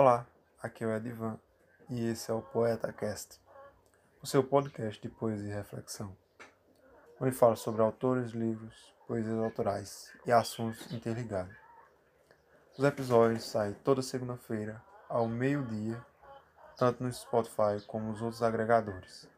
Olá, aqui é o Edivan e esse é o Poeta Cast, o seu podcast de poesia e reflexão, onde falo sobre autores, livros, poesias autorais e assuntos interligados. Os episódios saem toda segunda-feira ao meio-dia, tanto no Spotify como nos outros agregadores.